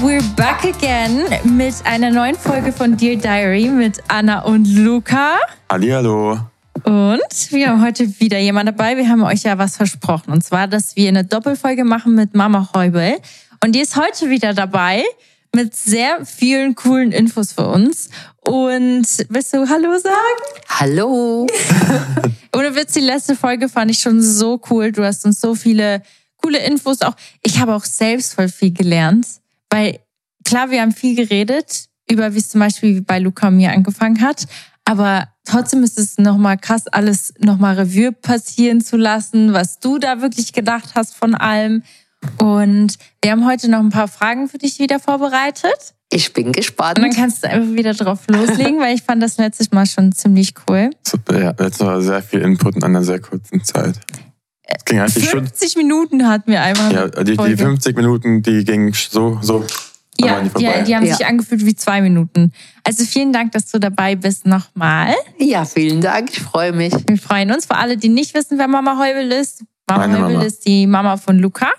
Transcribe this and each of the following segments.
We're back again mit einer neuen Folge von Dear Diary mit Anna und Luca. Hallihallo. Und wir haben heute wieder jemand dabei. Wir haben euch ja was versprochen. Und zwar, dass wir eine Doppelfolge machen mit Mama Heubel. Und die ist heute wieder dabei mit sehr vielen coolen Infos für uns. Und willst du Hallo sagen? Hallo. Ohne Witz, die letzte Folge fand ich schon so cool. Du hast uns so viele coole Infos auch. Ich habe auch selbst voll viel gelernt, weil klar, wir haben viel geredet über, wie es zum Beispiel bei Luca mir angefangen hat, aber trotzdem ist es nochmal krass, alles nochmal Revue passieren zu lassen, was du da wirklich gedacht hast von allem. Und wir haben heute noch ein paar Fragen für dich wieder vorbereitet. Ich bin gespannt. Und dann kannst du einfach wieder drauf loslegen, weil ich fand das letztes Mal schon ziemlich cool. Super, ja, letztes Mal sehr viel Input in einer sehr kurzen Zeit. Es ging eigentlich 50 schon, Minuten hatten wir einmal. Ja, die, die 50 Minuten, die gingen so, so. Ja, die, die, haben ja. sich angefühlt wie zwei Minuten. Also vielen Dank, dass du dabei bist nochmal. Ja, vielen Dank. Ich freue mich. Wir freuen uns. Für alle, die nicht wissen, wer Mama Heubel ist. Mama Meine Heubel Mama. ist die Mama von Luca.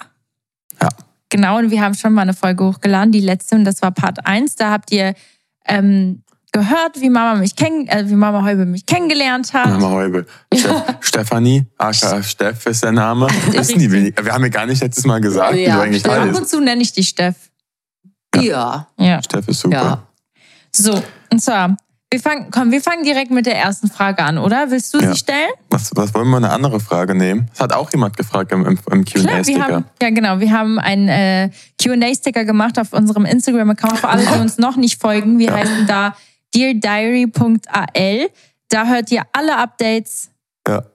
Ja. Genau, und wir haben schon mal eine Folge hochgeladen, die letzte, und das war Part 1. Da habt ihr ähm, gehört, wie Mama mich kenn äh, wie Mama Heubel mich kennengelernt hat. Mama Heubel. Stefanie, aka Steff ist der Name. Wissen die wenig. Wir haben ja gar nicht letztes Mal gesagt, ja, wie du eigentlich heißt. Ab und zu nenne ich dich Steff. Ja. ja. Steff ist super. Ja. So, und zwar, wir fangen, komm, wir fangen direkt mit der ersten Frage an, oder? Willst du ja. sie stellen? Was, was wollen wir eine andere Frage nehmen? Das hat auch jemand gefragt im, im, im QA-Sticker. Ja, genau. Wir haben einen äh, QA-Sticker gemacht auf unserem Instagram-Account. Für alle, die uns noch nicht folgen, wir ja. heißen da deardiary.al. Da hört ihr alle Updates. Ja.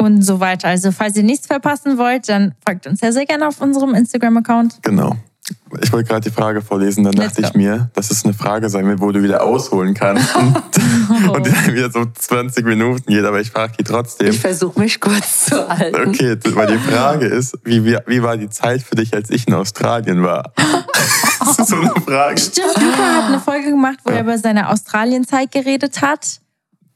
Und so weiter. Also, falls ihr nichts verpassen wollt, dann folgt uns sehr, sehr gerne auf unserem Instagram-Account. Genau. Ich wollte gerade die Frage vorlesen, dann Let's dachte go. ich mir, dass es eine Frage sein wird, wo du wieder ausholen kannst. Und, oh. und dann wieder so 20 Minuten geht, aber ich frage die trotzdem. Ich versuche mich kurz zu halten. Okay, weil die Frage ist, wie, wie, wie war die Zeit für dich, als ich in Australien war? Das ist so eine Frage. Stimmt, Luca hat eine Folge gemacht, wo Ja. er über seine Australienzeit geredet hat.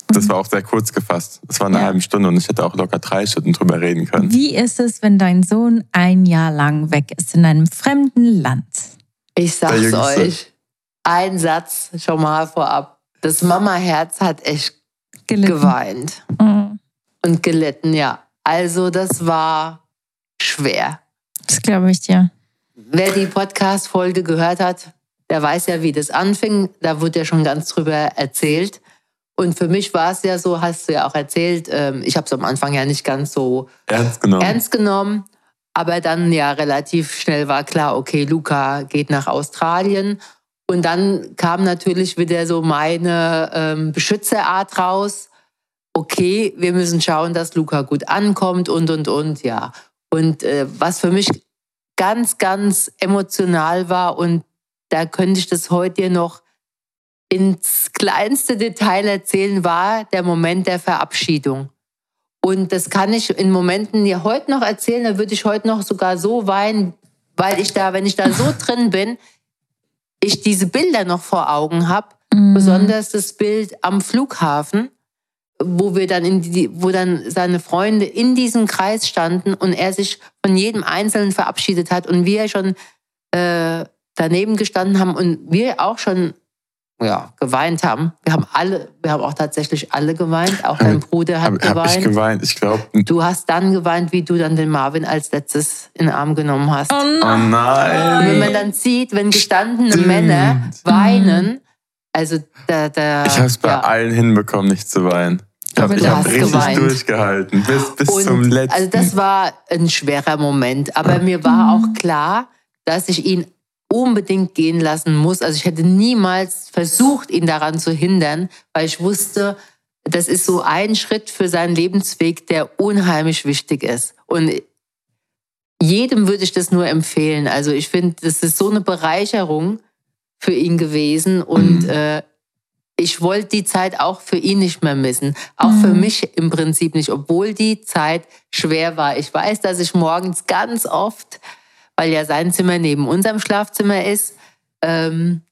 Das war auch sehr kurz gefasst. Das war eine Ja. halbe Stunde und ich hätte auch locker drei Stunden drüber reden können. Wie ist es, wenn dein Sohn ein Jahr lang weg ist in einem fremden Land? Ich sag's euch. Ein Satz schon mal vorab. Das Mama-Herz hat echt Gelitten. geweint Mhm. und gelitten, ja. Also das war schwer. Das glaube ich dir. Wer die Podcast-Folge gehört hat, der weiß ja, wie das anfing. Da wurde ja schon ganz drüber erzählt. Und für mich war es ja so, hast du ja auch erzählt, ähm, ich habe es am Anfang ja nicht ganz so Ernst genommen. ernst genommen. Aber dann ja relativ schnell war klar, okay, Luca geht nach Australien. Und dann kam natürlich wieder so meine ähm, Beschützerart raus. Okay, wir müssen schauen, dass Luca gut ankommt und, und, und, ja. Und äh, was für mich ganz, ganz emotional war und da könnte ich das heute dir noch ins kleinste Detail erzählen, war der Moment der Verabschiedung. Und das kann ich in Momenten ja heute noch erzählen, da würde ich heute noch sogar so weinen, weil ich da, wenn ich da so drin bin, ich diese Bilder noch vor Augen habe. Mhm. Besonders das Bild am Flughafen, wo wir dann in die, wo dann seine Freunde in diesem Kreis standen und er sich von jedem Einzelnen verabschiedet hat und wir schon äh, daneben gestanden haben und wir auch schon ja, geweint haben. Wir haben alle, wir haben auch tatsächlich alle geweint. Auch dein Bruder hat Habe hab ich geweint. geweint. Ich glaube, Du hast dann geweint, wie du dann den Marvin als letztes in den Arm genommen hast. Oh oh nein. nein. Und wenn man dann sieht, wenn gestandene Stimmt. Männer weinen, also da, da Ich habe es bei ja. allen hinbekommen, nicht zu weinen. Ich habe hab richtig geweint. durchgehalten. Bis, bis Und zum letzten. Also das war ein schwerer Moment. Aber mir war auch klar, dass ich ihn unbedingt gehen lassen muss. Also ich hätte niemals versucht, ihn daran zu hindern, weil ich wusste, das ist so ein Schritt für seinen Lebensweg, der unheimlich wichtig ist. Und jedem würde ich das nur empfehlen. Also ich finde, das ist so eine Bereicherung für ihn gewesen und Mhm. äh, ich wollte die Zeit auch für ihn nicht mehr missen. Auch für Mhm. mich im Prinzip nicht, obwohl die Zeit schwer war. Ich weiß, dass ich morgens ganz oft, weil ja sein Zimmer neben unserem Schlafzimmer ist, ähm,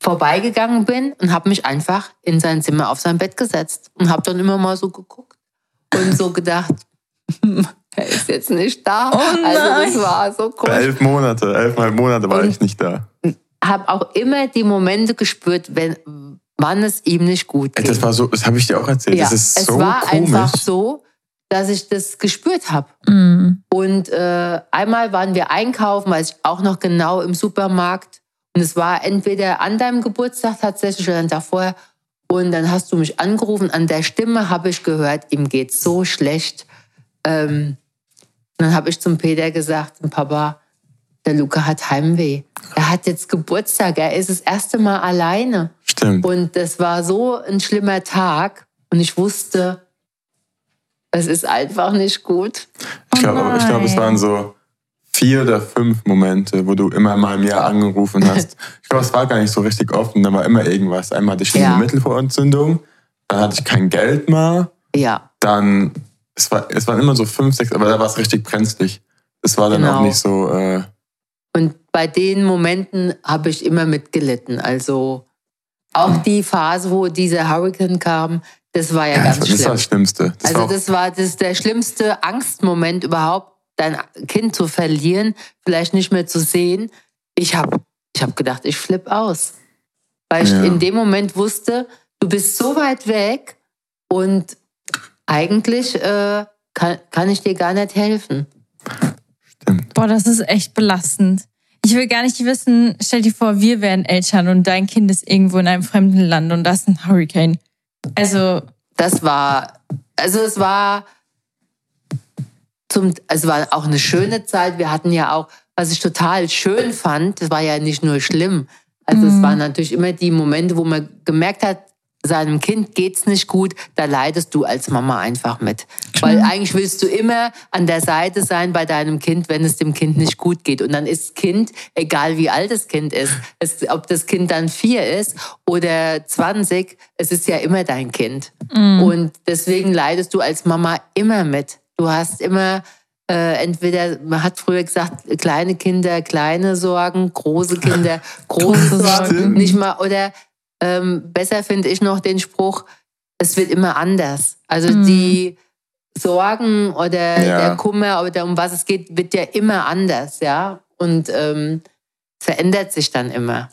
vorbeigegangen bin und habe mich einfach in sein Zimmer auf sein Bett gesetzt und habe dann immer mal so geguckt und so gedacht, er ist jetzt nicht da. Oh also das war so Bei komisch. elf Monate, elfmal Monate war Und- ich nicht da. Habe auch immer die Momente gespürt, wenn wann es ihm nicht gut geht. das war so, das habe ich dir auch erzählt. ja, das ist es so war komisch. einfach so, dass ich das gespürt habe. Mhm. Und äh, einmal waren wir einkaufen, weiß ich auch noch genau im Supermarkt. Und es war entweder an deinem Geburtstag tatsächlich oder dann davor. Und dann hast du mich angerufen. An der Stimme habe ich gehört, ihm geht so schlecht. Ähm, dann habe ich zum Peter gesagt, Papa, der Luca hat Heimweh. Er hat jetzt Geburtstag. Er ist das erste Mal alleine. Stimmt. Und das war so ein schlimmer Tag. Und ich wusste, es ist einfach nicht gut. Ich glaube, ich glaub, es waren so vier oder fünf Momente, wo du immer mal im Jahr angerufen hast. Ich glaube, es war gar nicht so richtig oft und da war immer irgendwas. Einmal hatte ich eine Ja. Mittelvorentzündung, dann hatte ich kein Geld mehr, Ja. dann, es, war, es waren immer so fünf, sechs, aber da war es richtig brenzlig. Es war dann Genau. auch nicht so, äh, Und bei den Momenten habe ich immer mitgelitten. Also auch die Phase, wo dieser Hurricane kam, das war ja, ja, das, ganz war- das war schlimm. das Schlimmste. Das also das war das der schlimmste Angstmoment überhaupt, dein Kind zu verlieren, vielleicht nicht mehr zu sehen. Ich habe ich hab gedacht, ich flipp aus. Weil Ja. ich in dem Moment wusste, du bist so weit weg und eigentlich äh, kann, kann ich dir gar nicht helfen. Boah, das ist echt belastend. Ich will gar nicht wissen, stell dir vor, wir wären Eltern und dein Kind ist irgendwo in einem fremden Land und das ist ein Hurricane. Also, das war, also es war zum, es war auch eine schöne Zeit. Wir hatten ja auch, was ich total schön fand, das war ja nicht nur schlimm. Also es Mhm. waren natürlich immer die Momente, wo man gemerkt hat, seinem Kind geht's nicht gut, da leidest du als Mama einfach mit. Weil eigentlich willst du immer an der Seite sein bei deinem Kind, wenn es dem Kind nicht gut geht. Und dann ist das Kind, egal wie alt das Kind ist, es, ob das Kind dann vier ist oder 20, es ist ja immer dein Kind. mm, Und deswegen leidest du als Mama immer mit. Du hast immer, Äh, entweder, man hat früher gesagt, kleine Kinder, kleine Sorgen, große Kinder, große Sorgen. Nicht mal, oder ähm, besser finde ich noch den Spruch, es wird immer anders. Also mhm. die Sorgen oder ja. der Kummer oder um was es geht, wird ja immer anders, ja. Und ähm, verändert sich dann immer.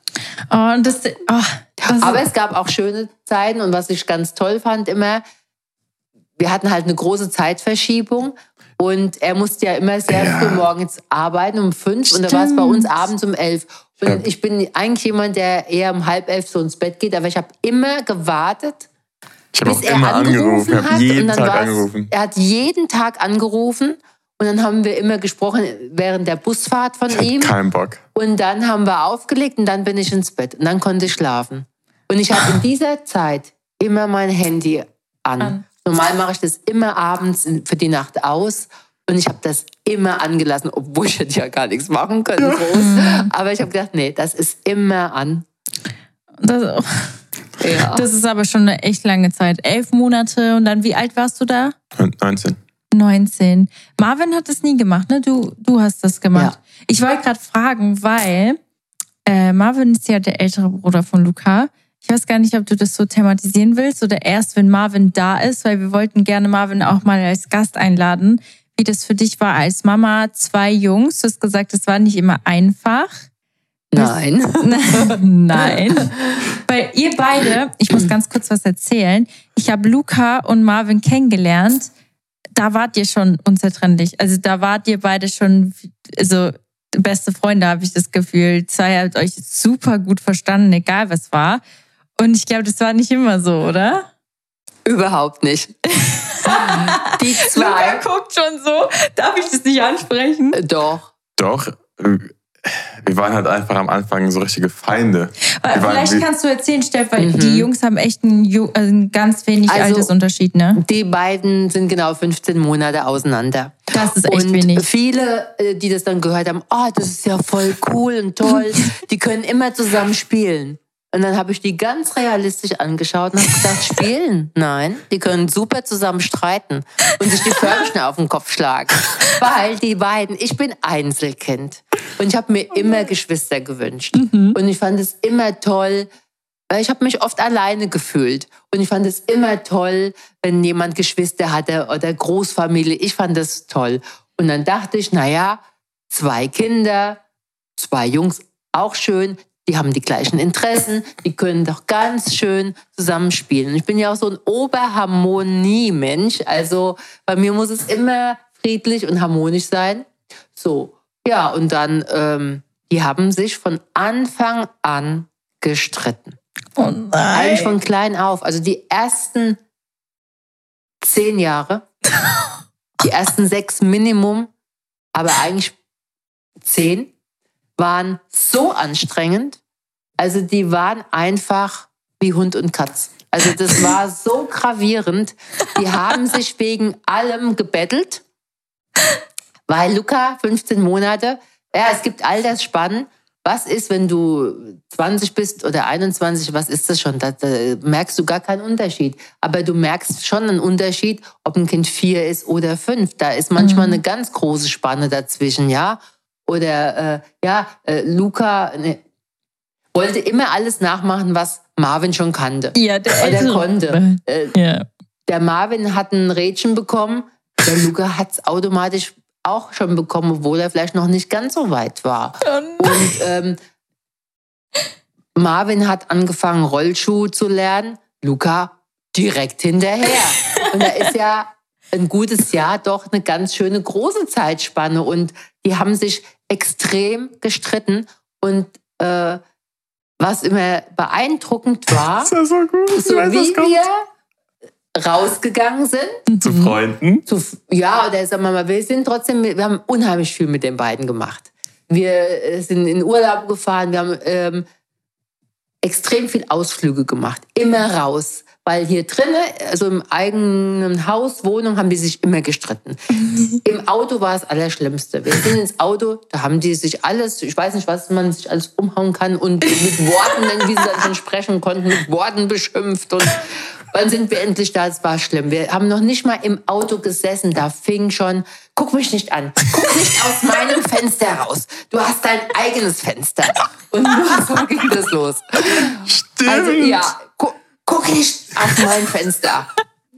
Oh, das, oh, das Aber es gab auch schöne Zeiten und was ich ganz toll fand immer, wir hatten halt eine große Zeitverschiebung und er musste ja immer sehr ja. früh morgens arbeiten um fünf Stimmt. und da war es bei uns abends um elf. Und ich bin eigentlich jemand, der eher um halb elf so ins Bett geht, aber ich habe immer gewartet, ich habe auch immer angerufen, angerufen hat. jeden Tag angerufen. Er hat jeden Tag angerufen und dann haben wir immer gesprochen während der Busfahrt von ich ihm. Kein Bock. Und dann haben wir aufgelegt und dann bin ich ins Bett und dann konnte ich schlafen. Und ich habe in dieser Zeit immer mein Handy an. an. Normal mache ich das immer abends für die Nacht aus. Und ich habe das immer angelassen, obwohl ich hätte ja gar nichts machen können, groß. Aber ich habe gedacht, nee, das ist immer an. Das, ja. Das ist aber schon eine echt lange Zeit. Elf Monate und dann, wie alt warst du da? 19. 19. Marvin hat das nie gemacht, ne? Du, du hast das gemacht. Ja. Ich wollte gerade fragen, weil äh, Marvin ist ja der ältere Bruder von Luca. Ich weiß gar nicht, ob du das so thematisieren willst oder erst, wenn Marvin da ist, weil wir wollten gerne Marvin auch mal als Gast einladen, wie das für dich war als Mama, zwei Jungs. Du hast gesagt, es war nicht immer einfach. Nein. Nein. Weil ihr beide, ich muss ganz kurz was erzählen. Ich habe Luca und Marvin kennengelernt. Da wart ihr schon unzertrennlich. Also da wart ihr beide schon, also beste Freunde, habe ich das Gefühl. Zwei habt euch super gut verstanden, egal was war. Und ich glaube, das war nicht immer so, oder? Überhaupt nicht. Die zwei. Luca guckt schon so. Darf ich das nicht ansprechen? Doch. Doch wir waren halt einfach am Anfang so richtige Feinde. Wir Vielleicht kannst du erzählen, Steff, weil mhm. die Jungs haben echt einen, also einen ganz wenig also, Altersunterschied, ne? Die beiden sind genau 15 Monate auseinander. Das ist echt und wenig. Viele, äh, die das dann gehört haben, oh, das ist ja voll cool und toll, die können immer zusammen spielen. Und dann habe ich die ganz realistisch angeschaut und habe gesagt, spielen? Nein, die können super zusammen streiten und sich die Förmchen auf den Kopf schlagen. Weil die beiden, ich bin Einzelkind und ich habe mir immer Geschwister gewünscht. Mhm. Und ich fand es immer toll, weil ich habe mich oft alleine gefühlt. Und ich fand es immer toll, wenn jemand Geschwister hatte oder Großfamilie. Ich fand das toll. Und dann dachte ich, naja, zwei Kinder, zwei Jungs, auch schön die haben die gleichen Interessen, die können doch ganz schön zusammenspielen. Ich bin ja auch so ein Oberharmonie-Mensch, also bei mir muss es immer friedlich und harmonisch sein. So, ja, und dann, ähm, die haben sich von Anfang an gestritten. Oh nein. Eigentlich von klein auf. Also die ersten zehn Jahre, die ersten sechs Minimum, aber eigentlich zehn waren so anstrengend. Also die waren einfach wie Hund und Katz. Also das war so gravierend. Die haben sich wegen allem gebettelt, weil Luca 15 Monate, ja, es gibt all das Spannen. Was ist, wenn du 20 bist oder 21, was ist das schon? Da, da, merkst du gar keinen Unterschied. Aber du merkst schon einen Unterschied, ob ein Kind vier ist oder fünf. Da ist manchmal mhm. eine ganz große Spanne dazwischen, ja. Oder äh, ja, äh, Luca ne, wollte immer alles nachmachen, was Marvin schon kannte. Ja, der, Oder konnte. Äh, ja. Der Marvin hat ein Rädchen bekommen, der Luca hat es automatisch auch schon bekommen, obwohl er vielleicht noch nicht ganz so weit war. Oh Und ähm, Marvin hat angefangen, Rollschuh zu lernen. Luca direkt hinterher. Und da ist ja ein gutes Jahr doch eine ganz schöne große Zeitspanne. Und die haben sich extrem gestritten und äh, was immer beeindruckend war, das ist so, gut. so weiß, wie wir rausgegangen sind. Zu Freunden? Zu, ja, oder sagen wir mal, wir sind trotzdem, wir haben unheimlich viel mit den beiden gemacht. Wir äh, sind in Urlaub gefahren, wir haben ähm, extrem viel Ausflüge gemacht, immer raus. Weil hier drinnen, also im eigenen Haus, Wohnung, haben die sich immer gestritten. Im Auto war es Allerschlimmste. Wir sind ins Auto, da haben die sich alles, ich weiß nicht, was man sich alles umhauen kann und mit Worten, wie sie dann schon sprechen konnten, mit Worten beschimpft und Wann sind wir endlich da? Es war schlimm. Wir haben noch nicht mal im Auto gesessen. Da fing schon, guck mich nicht an. Guck nicht aus meinem Fenster raus. Du hast dein eigenes Fenster. Und so ging das los. Stimmt. Also ja, guck, nicht auf mein Fenster.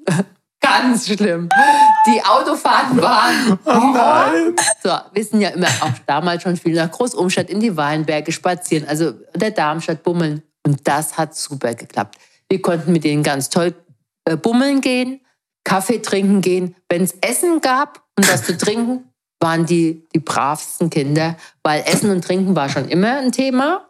Ganz schlimm. Die Autofahrten waren. Oh nein. So, wir sind ja immer auch damals schon viel nach Großumstadt in die Weinberge spazieren, also der Darmstadt bummeln. Und das hat super geklappt. Wir konnten mit denen ganz toll äh, bummeln gehen, Kaffee trinken gehen. Wenn es Essen gab und was zu trinken, waren die die bravsten Kinder, weil Essen und Trinken war schon immer ein Thema.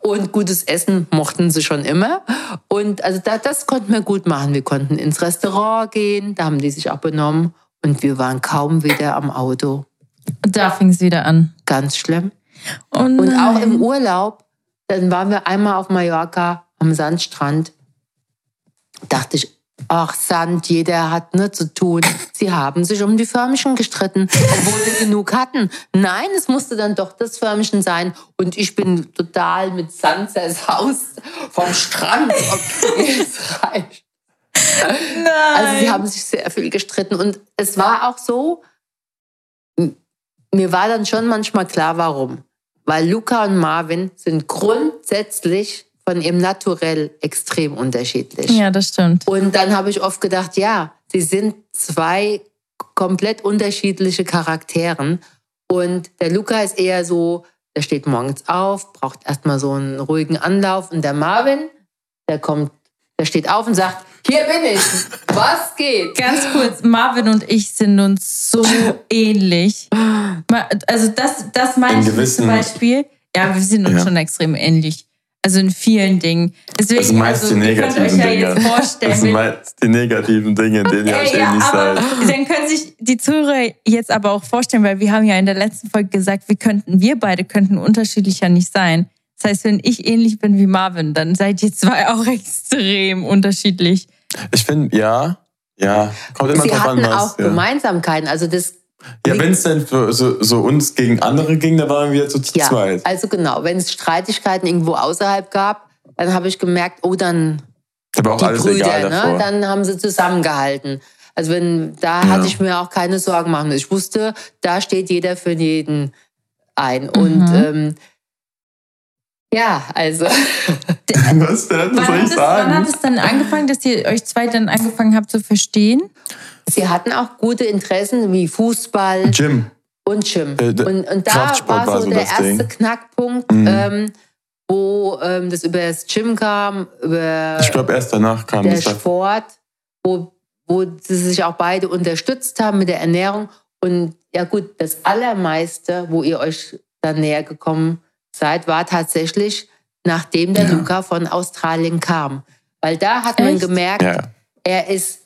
Und gutes Essen mochten sie schon immer. Und also da, das konnten wir gut machen. Wir konnten ins Restaurant gehen, da haben die sich auch benommen. Und wir waren kaum wieder am Auto. Da fing es wieder an. Ganz schlimm. Oh Und auch im Urlaub, dann waren wir einmal auf Mallorca am Sandstrand. Dachte ich, ach Sand, jeder hat ne zu tun. Sie haben sich um die Förmchen gestritten, obwohl wir genug hatten. Nein, es musste dann doch das Förmchen sein. Und ich bin total mit Sand zersaust vom Strand. Okay, es reicht. Also sie haben sich sehr viel gestritten. Und es war auch so, mir war dann schon manchmal klar, warum. Weil Luca und Marvin sind grundsätzlich von ihrem Naturell extrem unterschiedlich. Ja, das stimmt. Und dann habe ich oft gedacht, ja, sie sind zwei komplett unterschiedliche Charakteren. Und der Luca ist eher so, der steht morgens auf, braucht erstmal so einen ruhigen Anlauf. Und der Marvin, der kommt, der steht auf und sagt, hier bin ich, was geht? Ganz kurz, Marvin und ich sind uns so ähnlich. Also das, das meine In ich zum Beispiel. Ja, wir sind uns Ja. schon extrem ähnlich. Also in vielen Dingen. Deswegen, Das sind meist also, die negativen ja Dinge. vorstellen. Das sind meist die negativen Dinge, in denen ihr euch ja, ähnlich aber seid. dann können sich die Zuhörer jetzt aber auch vorstellen, weil wir haben ja in der letzten Folge gesagt, wir könnten, wir beide könnten unterschiedlicher nicht sein. Das heißt, wenn ich ähnlich bin wie Marvin, dann seid ihr zwei auch extrem unterschiedlich. Ich finde, ja, ja, kommt immer Sie drauf an, hatten was. auch ja. Gemeinsamkeiten. Also das Ja, wenn es denn für so, so uns gegen andere ging, dann waren wir zu Ja, zweit. also genau, wenn es Streitigkeiten irgendwo außerhalb gab, dann habe ich gemerkt, oh, dann Da war auch die alles Brüder, egal ne? dann haben sie zusammengehalten. Also wenn, da Ja. hatte ich mir auch keine Sorgen machen müssen. Ich wusste, da steht jeder für jeden ein. Und Mhm. ähm, ja, also was denn? Was soll hat, ich es, wann hat sagen? es dann angefangen, dass ihr euch zwei dann angefangen habt zu verstehen? Sie hatten auch gute Interessen wie Fußball Jim. und Gym. Äh, und, und da Kraftsport war so, war so der das erste Ding. Knackpunkt, Mhm. ähm, wo ähm, das über das Gym kam, über Ich glaube, erst danach kam der Sport, wo, wo sie sich auch beide unterstützt haben mit der Ernährung. Und ja gut, das Allermeiste, wo ihr euch dann näher gekommen seid, war tatsächlich, nachdem der Ja. Luca von Australien kam. Weil da hat man Echt? gemerkt, Ja, er ist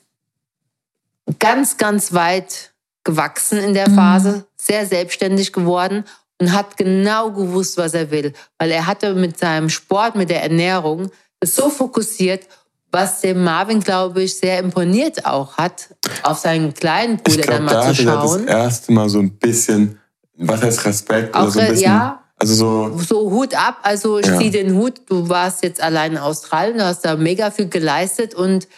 ganz, ganz weit gewachsen in der Mhm. Phase, sehr selbstständig geworden und hat genau gewusst, was er will. Weil er hatte mit seinem Sport, mit der Ernährung, das so fokussiert, was dem Marvin, glaube ich, sehr imponiert auch hat, auf seinen kleinen ich Bruder dann glaube, da mal zu hatte er das schauen. erste Mal so ein bisschen, was heißt Respekt? Auch oder so ein äh, bisschen, ja, Also so, so Hut ab. Also ich Ja. ziehe den Hut. Du warst jetzt allein in Australien, du hast da mega viel geleistet und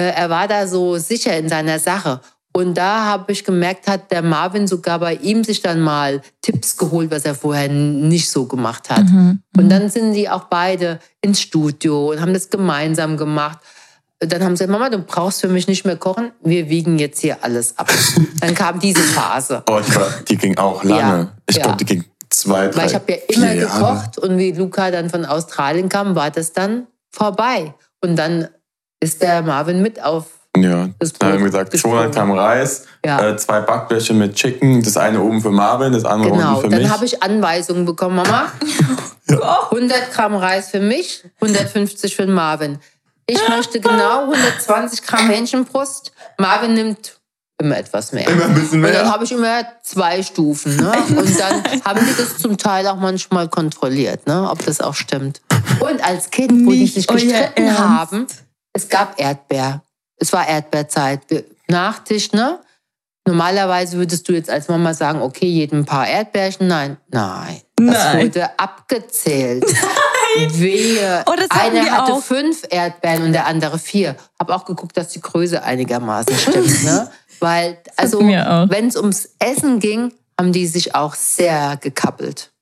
er war da so sicher in seiner Sache. Und da habe ich gemerkt, hat der Marvin sogar bei ihm sich dann mal Tipps geholt, was er vorher nicht so gemacht hat. Mhm. Und dann sind die auch beide ins Studio und haben das gemeinsam gemacht. Dann haben sie gesagt, Mama, du brauchst für mich nicht mehr kochen, wir wiegen jetzt hier alles ab. Dann kam diese Phase. oh, die, war, die ging auch lange. Ja, ich ja. glaube, die ging zwei, drei, Weil ich habe ja immer vier Jahre. gekocht und wie Luca dann von Australien kam, war das dann vorbei. Und dann ist der Marvin mit auf. Ja, Das dann haben wir Brot gesagt. 200 Gramm Reis, Ja. äh, zwei Backblöcke mit Chicken, das eine oben für Marvin, das andere Genau, unten für mich. dann habe ich Anweisungen bekommen, Mama. 100 Gramm Reis für mich, 150 für Marvin. Ich möchte genau 120 Gramm Hähnchenbrust. Marvin nimmt immer etwas mehr. Immer ein bisschen Und dann mehr. habe ich immer zwei Stufen. Ne? Und dann haben die das zum Teil auch manchmal kontrolliert, ne? ob das auch stimmt. Und als Kind, wo die Nicht sich gestritten Ernst. haben, es gab Erdbeer. Es war Erdbeerzeit. Nachtisch, ne? Normalerweise würdest du jetzt als Mama sagen, okay, jedem ein paar Erdbeerchen. Nein, nein. Das Nein. wurde abgezählt. Wehe. Oh, Einer hatte auch. fünf Erdbeeren und der andere vier. Hab auch geguckt, dass die Größe einigermaßen stimmt. Ne? Weil, also, wenn es ums Essen ging, haben die sich auch sehr gekappelt.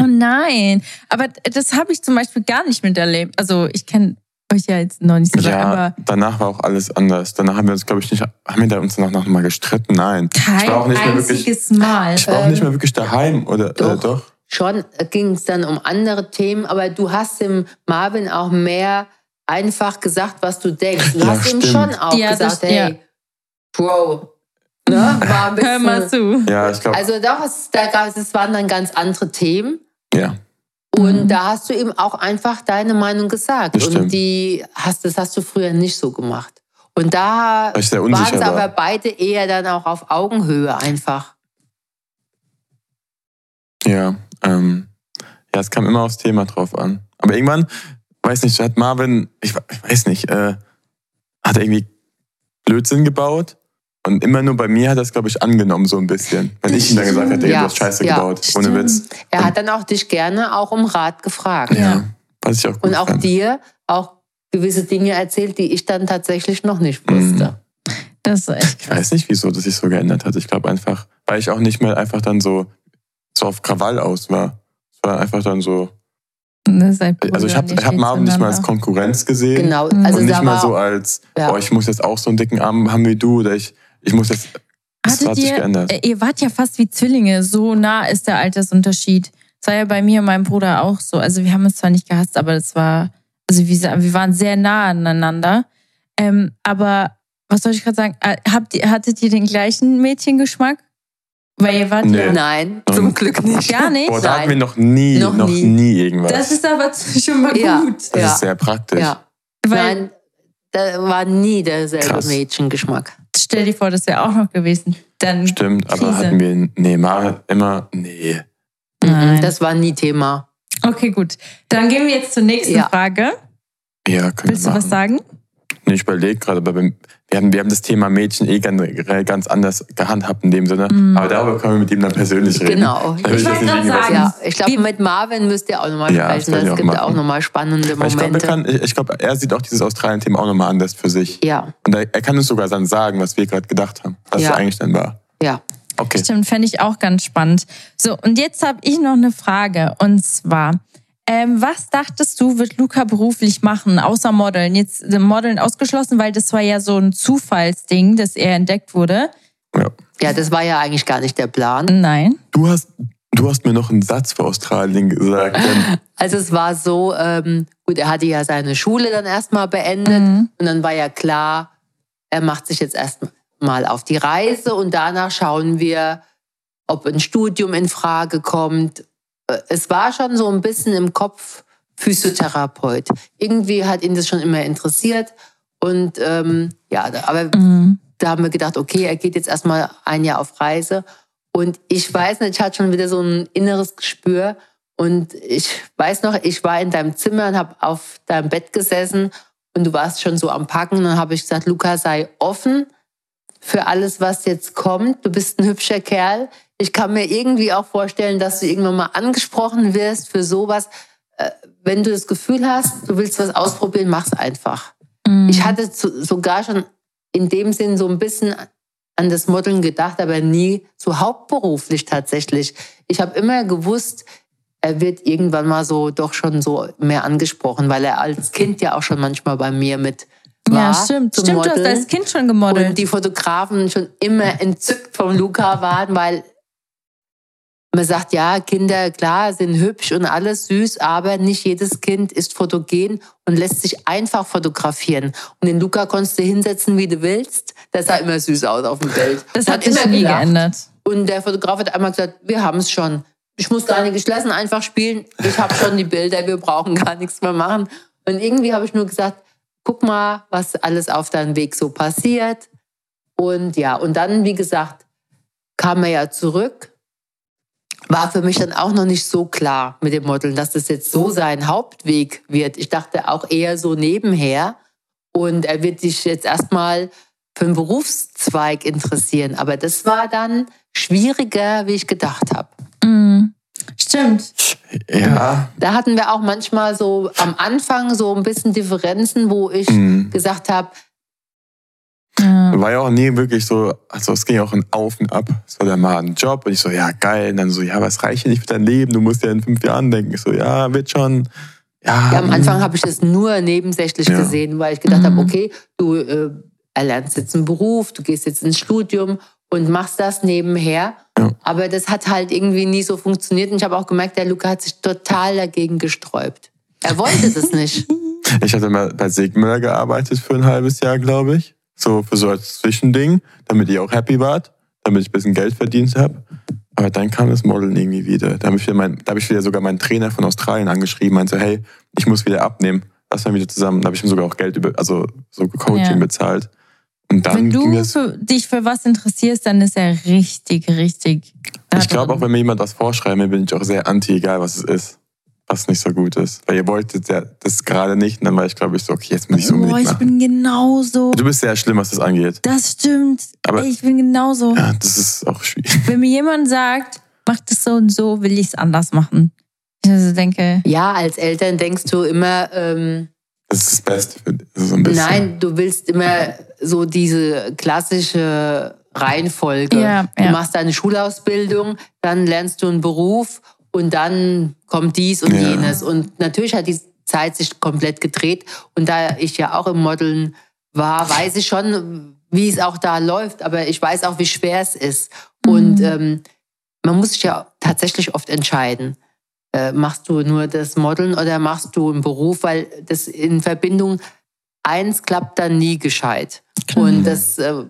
Oh nein, aber das habe ich zum Beispiel gar nicht miterlebt. Also ich kenne euch ja jetzt noch nicht so Ja, aber danach war auch alles anders. Danach haben wir uns, glaube ich, nicht, haben wir da uns danach noch mal gestritten? Nein. ich war kein auch nicht mehr wirklich, einziges Mal. ich war auch nicht mehr wirklich daheim, oder? Äh, doch. doch. Schon ging es dann um andere Themen, aber du hast dem Marvin auch mehr einfach gesagt, was du denkst. Du Ja, hast ihm stimmt. schon auch Ja, das- gesagt, hey, ja. Bro, ne? War ein bisschen, Hör mal zu. Ja, ich glaube, Also doch, es, da gab, es waren dann ganz andere Themen. ja. Und Mhm. da hast du ihm auch einfach deine Meinung gesagt. Das und stimmt. die hast, das hast du früher nicht so gemacht. Und da waren es aber war. beide eher dann auch auf Augenhöhe einfach. Ja, ähm, ja, es kam immer aufs Thema drauf an. Aber irgendwann, weiß nicht, hat Marvin, ich, ich weiß nicht, äh, hat er irgendwie Blödsinn gebaut. Und immer nur bei mir hat er es, glaube ich, angenommen, so ein bisschen. Wenn ich ihm dann gesagt hätte, ey, Ja, du hast Scheiße ja, gebaut, ohne stimmt. Witz. Er hat dann auch dich gerne auch um Rat gefragt. Ja, was ich auch gut Und auch fand. dir auch gewisse Dinge erzählt, die ich dann tatsächlich noch nicht wusste. Das ist echt Ich weiß nicht, wieso das sich so geändert hat. Ich glaube einfach, weil ich auch nicht mehr einfach dann so, so auf Krawall aus war. Es war einfach dann so. Ne, Also ich habe hab Marvin nicht mal als. Konkurrenz gesehen. Genau. Mhm. Also und nicht mal so als, Ja. oh, ich muss jetzt auch so einen dicken Arm haben wie du oder ich, ich muss jetzt. Das Hattet hat sich ihr, geändert. äh, ihr wart ja fast wie Zwillinge, so nah ist der Altersunterschied. Das war ja bei mir und meinem Bruder auch so. Also wir haben uns zwar nicht gehasst, aber das war, also wir, wir waren sehr nah aneinander. Ähm, aber was soll ich gerade sagen? Äh, Habt ihr, hattet ihr den gleichen Mädchengeschmack? Weil ihr wart Nee. ja nein, zum Glück nicht. gar nicht. Boah, da hatten wir noch nie, Noch noch, nie. nie. irgendwas. Das ist aber schon mal Ja. gut. Das Ja. ist sehr praktisch. Ja. Weil Nein, da war nie derselbe Krass. Mädchengeschmack. Stell dir vor, das wäre auch noch gewesen. Dann Stimmt, aber Krise. hatten wir, nee, mal immer, nee. Nein. Das war nie Thema. Okay, gut. Dann gehen wir jetzt zur nächsten Ja. Frage. Ja, können Willst wir du was sagen? Nee, ich überlege gerade, aber wir haben, wir haben das Thema Mädchen eh generell ganz anders gehandhabt in dem Sinne. Mhm. Aber darüber können wir mit ihm dann persönlich reden. Genau. Ich sagen, Ja, ich glaube, mit Marvin müsst ihr auch nochmal Ja, das sprechen. ich Es gibt machen. auch nochmal spannende Weil ich glaube, Momente. er, ich, ich glaub, er sieht auch dieses Australien-Thema auch nochmal anders für sich. ja, Und er, er kann uns sogar dann sagen, was wir gerade gedacht haben, was Ja. es eigentlich dann war. ja. Okay. Stimmt, fände ich auch ganz spannend. So, und jetzt habe ich noch eine Frage. Und zwar, ähm, was dachtest du, wird Luca beruflich machen, außer Modeln? Jetzt äh, Modeln ausgeschlossen, weil das war ja so ein Zufallsding, dass er entdeckt wurde. Ja. ja, das war ja eigentlich gar nicht der Plan. Nein. Du, hast, du hast mir noch einen Satz für Australien gesagt. Also es war so, ähm, gut, er hatte ja seine Schule dann erstmal beendet Mhm. und dann war ja klar, er macht sich jetzt erstmal auf die Reise und danach schauen wir, ob ein Studium in Frage kommt. Äh, Es war schon so ein bisschen im Kopf Physiotherapeut. Irgendwie hat ihn das schon immer interessiert und ähm, ja, aber Mhm. da haben wir gedacht, okay, er geht jetzt erstmal ein Jahr auf Reise. Und ich weiß nicht, ich hatte schon wieder so ein inneres Gespür. Und ich weiß noch, ich war in deinem Zimmer und habe auf deinem Bett gesessen und du warst schon so am Packen. Und dann habe ich gesagt, Luca, sei offen für alles, was jetzt kommt. Du bist ein hübscher Kerl. Ich kann mir irgendwie auch vorstellen, dass du irgendwann mal angesprochen wirst für sowas. Äh, Wenn du das Gefühl hast, du willst was ausprobieren, mach's einfach. Mhm. Ich hatte sogar schon in dem Sinn so ein bisschen an das Modeln gedacht, aber nie so hauptberuflich tatsächlich. Ich habe immer gewusst, er wird irgendwann mal so doch schon so mehr angesprochen, weil er als Kind ja auch schon manchmal bei mir mit war. Ja, stimmt. Stimmt, du hast Modeln. als Kind schon gemodelt. Und die Fotografen schon immer entzückt vom Luca waren, weil man sagt, ja, Kinder, klar, sind hübsch und alles süß, aber nicht jedes Kind ist fotogen und lässt sich einfach fotografieren. Und den Luca konntest du hinsetzen, wie du willst. Der sah immer süß aus auf dem Bild. das Und hat sich nie gelacht. geändert. Und der Fotograf hat einmal gesagt, wir haben es schon. Ich muss gar nicht lassen, einfach spielen. Ich habe schon die Bilder, wir brauchen gar nichts mehr machen. Und irgendwie habe ich nur gesagt, guck mal, was alles auf deinem Weg so passiert. Und ja, und dann, wie gesagt, kam er ja zurück. War für mich dann auch noch nicht so klar mit dem Modeln, dass das jetzt so sein Hauptweg wird. Ich dachte auch eher so nebenher. Und er wird sich jetzt erstmal für einen Berufszweig interessieren. Aber das war dann schwieriger, wie ich gedacht habe. Mhm. Stimmt. Ja. Da hatten wir auch manchmal so am Anfang so ein bisschen Differenzen, wo ich Mhm. gesagt habe, Ja. War ja auch nie wirklich so, also es ging auch ein Auf und Ab. Es war dann mal ein Job und ich so, ja geil. Und dann so, ja, was reicht nicht für dein Leben? Du musst ja in fünf Jahren denken. Ich so, ja, wird schon. Ja, ja, am Anfang habe ich das nur nebensächlich Ja. gesehen, weil ich gedacht Mhm. habe, okay, du äh, erlernst jetzt einen Beruf, du gehst jetzt ins Studium und machst das nebenher. Ja. Aber das hat halt irgendwie nie so funktioniert. Und ich habe auch gemerkt, der Luca hat sich total dagegen gesträubt. Er wollte das nicht. Ich hatte mal bei Sigmüller gearbeitet für ein halbes Jahr, glaube ich. So für so als Zwischending, damit ihr auch happy wart, damit ich ein bisschen Geld verdient habe. Aber dann kam das Modeln irgendwie wieder. Da habe ich, wieder mein, da hab ich wieder sogar meinen Trainer von Australien angeschrieben, meinte, hey, ich muss wieder abnehmen. Lass mal wieder zusammen. Da habe ich ihm sogar auch Geld über, also so Coaching Ja. bezahlt. Und dann Wenn du für, dich für was interessierst, dann ist er richtig, richtig. Ich glaube auch, wenn mir jemand was vorschreiben will, bin ich auch sehr anti, egal was es ist. Was nicht so gut ist. Weil ihr wolltet ja das gerade nicht. Und dann war ich, glaube ich, so, okay, jetzt muss ich Boah, unbedingt ich machen. bin genauso. Du bist sehr schlimm, was das angeht. Das stimmt. Aber- Ey, ich bin genauso. Ja, das ist auch schwierig. Wenn mir jemand sagt, mach das so und so, will ich es anders machen. Ich also denke, Ja, als Eltern denkst du immer, ähm, Das ist das Beste für dich. So ein bisschen. nein, du willst immer so diese klassische Reihenfolge. Ja, du ja. machst deine Schulausbildung, dann lernst du einen Beruf und dann kommt dies und Ja. jenes. Und natürlich hat die Zeit sich komplett gedreht. Und da ich ja auch im Modeln war, weiß ich schon, wie es auch da läuft. Aber ich weiß auch, wie schwer es ist. Und Mhm. ähm, man muss sich ja tatsächlich oft entscheiden. Äh, machst du nur das Modeln oder machst du einen Beruf? Weil das in Verbindung, eins klappt dann nie gescheit. Klar. Und das äh,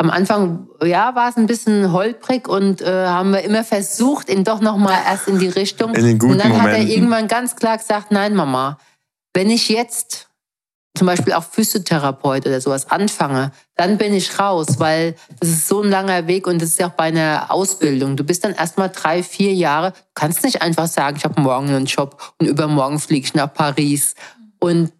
am Anfang, ja, war es ein bisschen holprig und äh, haben wir immer versucht, ihn doch noch mal erst in die Richtung. In den guten und dann hat er Momenten. irgendwann ganz klar gesagt, nein, Mama, wenn ich jetzt zum Beispiel auch Physiotherapeut oder sowas anfange, dann bin ich raus, weil das ist so ein langer Weg und das ist ja auch bei einer Ausbildung. Du bist dann erstmal drei, vier Jahre, du kannst nicht einfach sagen, ich habe morgen einen Job und übermorgen fliege ich nach Paris. Und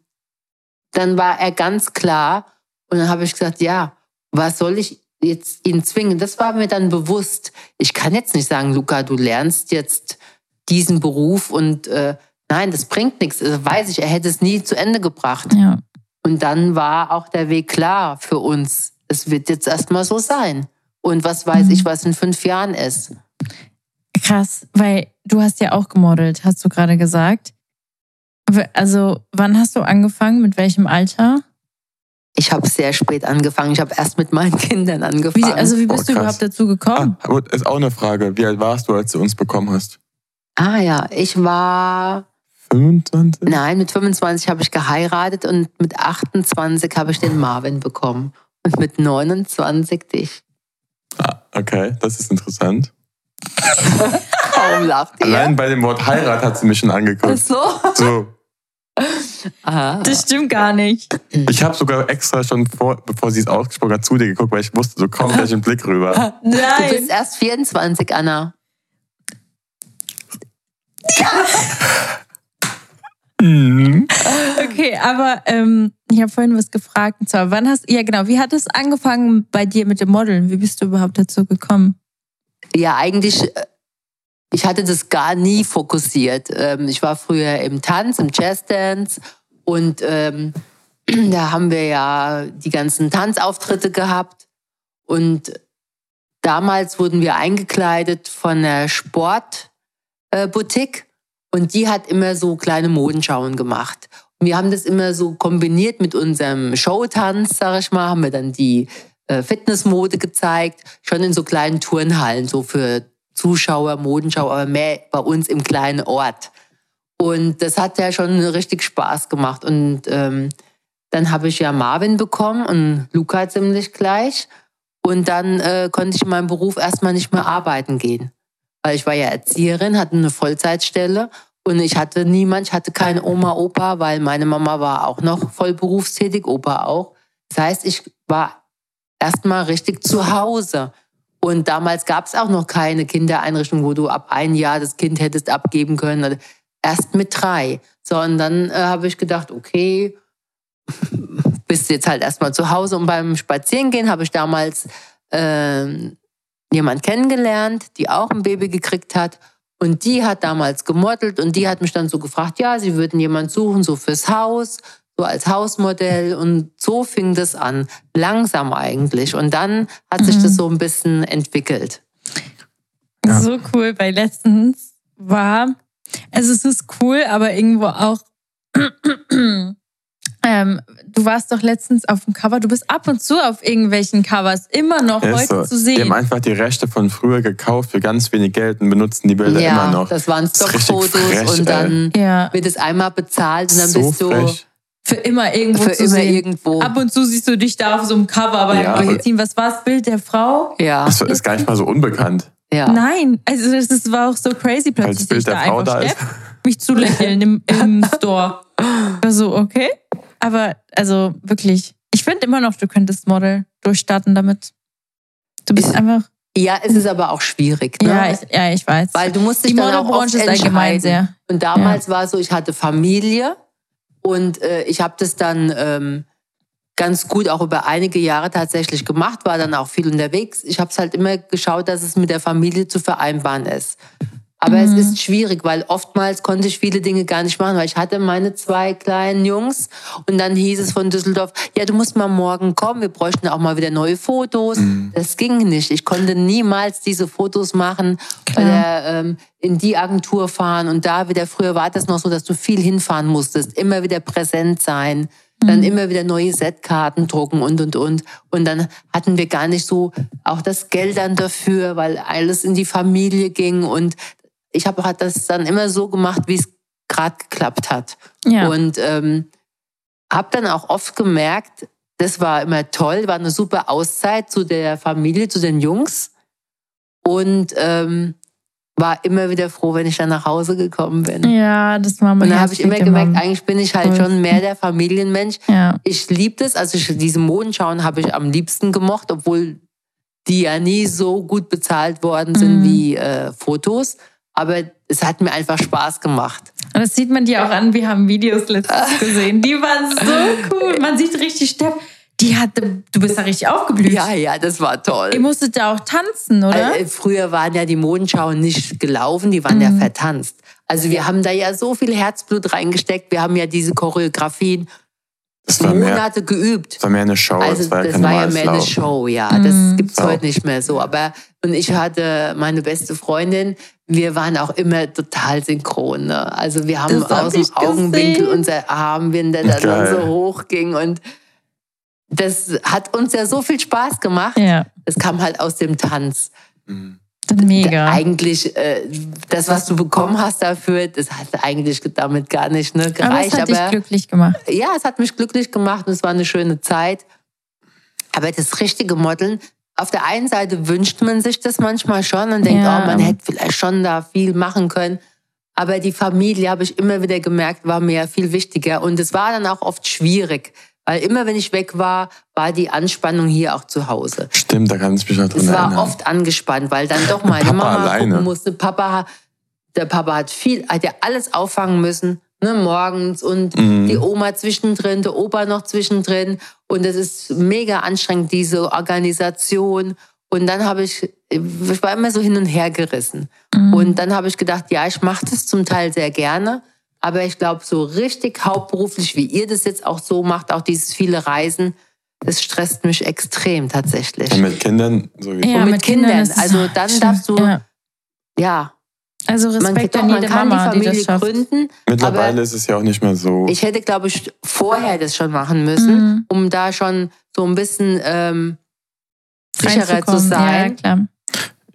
dann war er ganz klar und dann habe ich gesagt, ja, was soll ich jetzt ihn zwingen? Das war mir dann bewusst. Ich kann jetzt nicht sagen, Luca, du lernst jetzt diesen Beruf und äh, nein, das bringt nichts. Das weiß ich, er hätte es nie zu Ende gebracht. ja. Und dann war auch der Weg klar für uns. Es wird jetzt erstmal so sein. Und was weiß Mhm. ich, was in fünf Jahren ist. Krass, weil du hast ja auch gemodelt, hast du gerade gesagt. Also, wann hast du angefangen? Mit welchem Alter? Ich habe sehr spät angefangen. Ich habe erst mit meinen Kindern Wie, angefangen. also, wie Oh, bist du krass. überhaupt dazu gekommen? Ah, ist auch eine Frage. Wie alt warst du, als du uns bekommen hast? ah ja, ich war 25? Nein, mit 25 habe ich geheiratet und mit 28 habe ich den Marvin bekommen. Und mit 29 dich. Ah, okay, das ist interessant. Kaum lacht ihr. Allein bei dem Wort Heirat hat sie mich schon Ach angeguckt. so. So, Aha. Das stimmt gar nicht. ich habe sogar extra schon vor, bevor sie es ausgesprochen hat, zu dir geguckt, weil ich wusste, so kommt gleich ein Blick rüber. Du Nein. bist erst 24, Anna. Mhm. Okay, aber ähm, ich habe vorhin was gefragt. Und zwar, wann hast ja genau, wie hat es angefangen bei dir mit dem Modeln? Wie bist du überhaupt dazu gekommen? Ja, eigentlich, äh, ich hatte das gar nie fokussiert. Ähm, Ich war früher im Tanz, im Jazzdance und ähm, da haben wir ja die ganzen Tanzauftritte gehabt und damals wurden wir eingekleidet von der Sportboutique und die hat immer so kleine Modenschauen gemacht. Und wir haben das immer so kombiniert mit unserem Showtanz, sag ich mal, haben wir dann die äh, Fitnessmode gezeigt, schon in so kleinen Turnhallen, so für Zuschauer, Modenschau, aber mehr bei uns im kleinen Ort. Und das hat ja schon richtig Spaß gemacht. Und ähm, dann habe ich ja Marvin bekommen und Luca ziemlich gleich. Und dann äh, konnte ich in meinem Beruf erstmal nicht mehr arbeiten gehen. Weil ich war ja Erzieherin, hatte eine Vollzeitstelle und ich hatte niemand, ich hatte keine Oma, Opa, weil meine Mama war auch noch voll berufstätig, Opa auch. Das heißt, ich war erstmal richtig zu Hause. Und damals gab es auch noch keine Kindereinrichtung, wo du ab ein Jahr das Kind hättest abgeben können. Also Erst mit drei. So, und dann äh, habe ich gedacht, okay, bist jetzt halt erstmal zu Hause. Und beim Spazierengehen habe ich damals ähm, jemand kennengelernt, die auch ein Baby gekriegt hat. Und die hat damals gemodelt und die hat mich dann so gefragt, ja, sie würden jemand suchen, so fürs Haus, so als Hausmodell. Und so fing das an. Langsam eigentlich. Und dann hat sich Mhm. das so ein bisschen entwickelt. Ja. So cool, weil letztens war, also es ist cool, aber irgendwo auch, ähm, du warst doch letztens auf dem Cover, du bist ab und zu auf irgendwelchen Covers, immer noch Ja, heute so. zu Die haben sehen. einfach die Rechte von früher gekauft für ganz wenig Geld und benutzen die Bilder ja, immer noch. das waren Stockfotos und dann Ja, wird es einmal bezahlt und dann so bist du frech. Für immer irgendwo für zu immer sehen. irgendwo. Ab und zu siehst du dich da auf so einem Cover bei Ja, Magazin. Was war das Bild der Frau? ja, Das ist gar nicht mal so unbekannt. ja. Nein, also das ist- war auch so crazy plötzlich, Als Bild sich da der Frau einfach da ist. Steff, mich zu lächeln im, im Store. War so, okay. Aber also wirklich, ich finde immer noch, du könntest Model durchstarten damit. Du bist Ich- einfach, Ja, es ist aber auch schwierig. Ne? ja, ich, ja, ich weiß. Weil du musst dich Die dann auch oft Modelbranche ist allgemein sehr. Und damals war es so, ich hatte Familie und äh, ich habe das dann ähm, ganz gut auch über einige Jahre tatsächlich gemacht, war dann auch viel unterwegs. Ich habe es halt immer geschaut, dass es mit der Familie zu vereinbaren ist. Aber Mhm. es ist schwierig, weil oftmals konnte ich viele Dinge gar nicht machen, weil ich hatte meine zwei kleinen Jungs und dann hieß es von Düsseldorf, ja, du musst mal morgen kommen, wir bräuchten auch mal wieder neue Fotos. Das ging nicht. Ich konnte niemals diese Fotos machen Klar. oder ähm, in die Agentur fahren und da wieder. Früher war das noch so, dass du viel hinfahren musstest, immer wieder präsent sein, dann immer wieder neue Setkarten drucken und und und. Und dann hatten wir gar nicht so auch das Geld dann dafür, weil alles in die Familie ging und ich habe halt das dann immer so gemacht, wie es gerade geklappt hat. Ja. Und ähm, habe dann auch oft gemerkt, das war immer toll, war eine super Auszeit zu der Familie, zu den Jungs. Und ähm, war immer wieder froh, wenn ich dann nach Hause gekommen bin. ja, das war mein Und dann habe ich immer gemerkt, eigentlich bin ich halt schon mehr der Familienmensch. Ja. Ich liebe das, also ich, diese Modenschauen habe ich am liebsten gemocht, obwohl die ja nie so gut bezahlt worden sind Mhm. wie äh, Fotos. Aber es hat mir einfach Spaß gemacht. Und das sieht man dir auch an. Wir haben Videos letztens gesehen. Die waren so cool. Man sieht richtig Steff. Die hatte, du bist da richtig aufgeblüht. Ja, ja, das war toll. Ihr musstet da auch tanzen, oder? Äh, früher waren ja die Modenschauen nicht gelaufen, die waren Mhm. ja vertanzt. Also wir haben da ja so viel Herzblut reingesteckt. Wir haben ja diese Choreografien Das war mehr, Monate geübt. das war mehr eine Show. Also das war, das war ja mehr eine Laufen. Show, ja. Mhm. Das gibt's Ja. heute nicht mehr so. Aber und ich hatte meine beste Freundin. Wir waren auch immer total synchron. Ne? Also wir haben Das hab aus dem ich Augenwinkel gesehen. unser Armwinder, der dann Geil. so hoch ging und das hat uns ja so viel Spaß gemacht. Ja, Das kam halt aus dem Tanz. Mhm. dann mega. Eigentlich, äh, das, was du bekommen hast dafür, das hat eigentlich damit gar nicht ne, Aber es gereicht. hat dich glücklich gemacht. ja, es hat mich glücklich gemacht und es war eine schöne Zeit. Aber das richtige Modeln, auf der einen Seite wünscht man sich das manchmal schon und denkt, Ja. oh, man hätte vielleicht schon da viel machen können. Aber die Familie, habe ich immer wieder gemerkt, war mir viel wichtiger. Und es war dann auch oft schwierig. Weil immer, wenn ich weg war, war die Anspannung hier auch zu Hause. Stimmt, da kann ich mich noch dran Es war erinnern. oft angespannt, weil dann doch meine Papa Mama alleine. gucken musste. Papa, der Papa hat viel, hat ja alles auffangen müssen, ne, morgens und Mhm. die Oma zwischendrin, der Opa noch zwischendrin. Und es ist mega anstrengend, diese Organisation. Und dann habe ich, ich war immer so hin und her gerissen. Mhm. Und dann habe ich gedacht, ja, ich mache das zum Teil sehr gerne. Aber ich glaube, so richtig hauptberuflich, wie ihr das jetzt auch so macht, auch dieses viele Reisen, das stresst mich extrem tatsächlich. Und mit Kindern sowieso. Ja, mit mit Kindern Kindern. Also dann schlimm. darfst du- Ja. Ja, Also man, Respekt doch, an man jede kann Mama, die die Familie das schafft. gründen. Mittlerweile aber ist es ja auch nicht mehr so. ich hätte, glaube ich, vorher das schon machen müssen, Mhm. um da schon so ein bisschen ähm, sicherer zu sein. Ja, klar.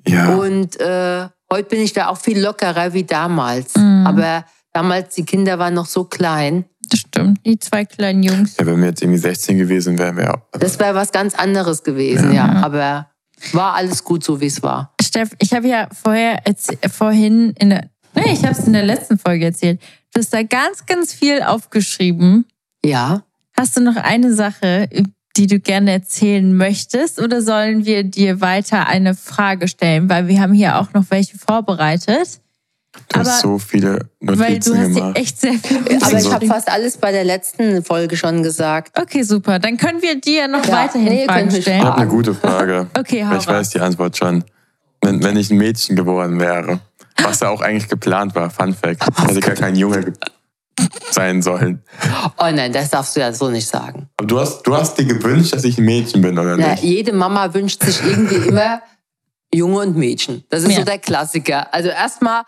ja. Und äh, heute bin ich da auch viel lockerer wie damals. Mhm. Aber damals, die Kinder waren noch so klein. Das stimmt. Die zwei kleinen Jungs. ja, wenn wir jetzt irgendwie 16 gewesen wären, wäre Das wäre was ganz anderes gewesen, ja. Ja. Aber war alles gut so, wie es war. Steff, ich habe ja vorher vorhin in der, nee, ich habe es in der letzten Folge erzählt. Du hast da ganz, ganz viel aufgeschrieben. Ja. Hast du noch eine Sache, die du gerne erzählen möchtest, oder sollen wir dir weiter eine Frage stellen? Weil wir haben hier auch noch welche vorbereitet. Du hast aber- so viele Weil Notizen du hast gemacht. echt sehr viel Aber ich aufgeschrieben. habe fast alles bei der letzten Folge schon gesagt. Okay, super. Dann können wir dir noch Ja, weiterhin nee, Fragen mich Ich stellen. habe eine gute Frage. Okay, hau Weil ich weiß die Antwort schon. Wenn, wenn ich ein Mädchen geworden wäre, Was ja auch eigentlich geplant war. Fun Fact. Hätte gar kein Junge ge- sein sollen. Oh nein, das darfst du ja so nicht sagen. Aber du hast, du hast dir gewünscht, dass ich ein Mädchen bin, oder Ja, nicht? jede Mama wünscht sich irgendwie immer Junge und Mädchen. Das ist Ja. so der Klassiker. Also erstmal,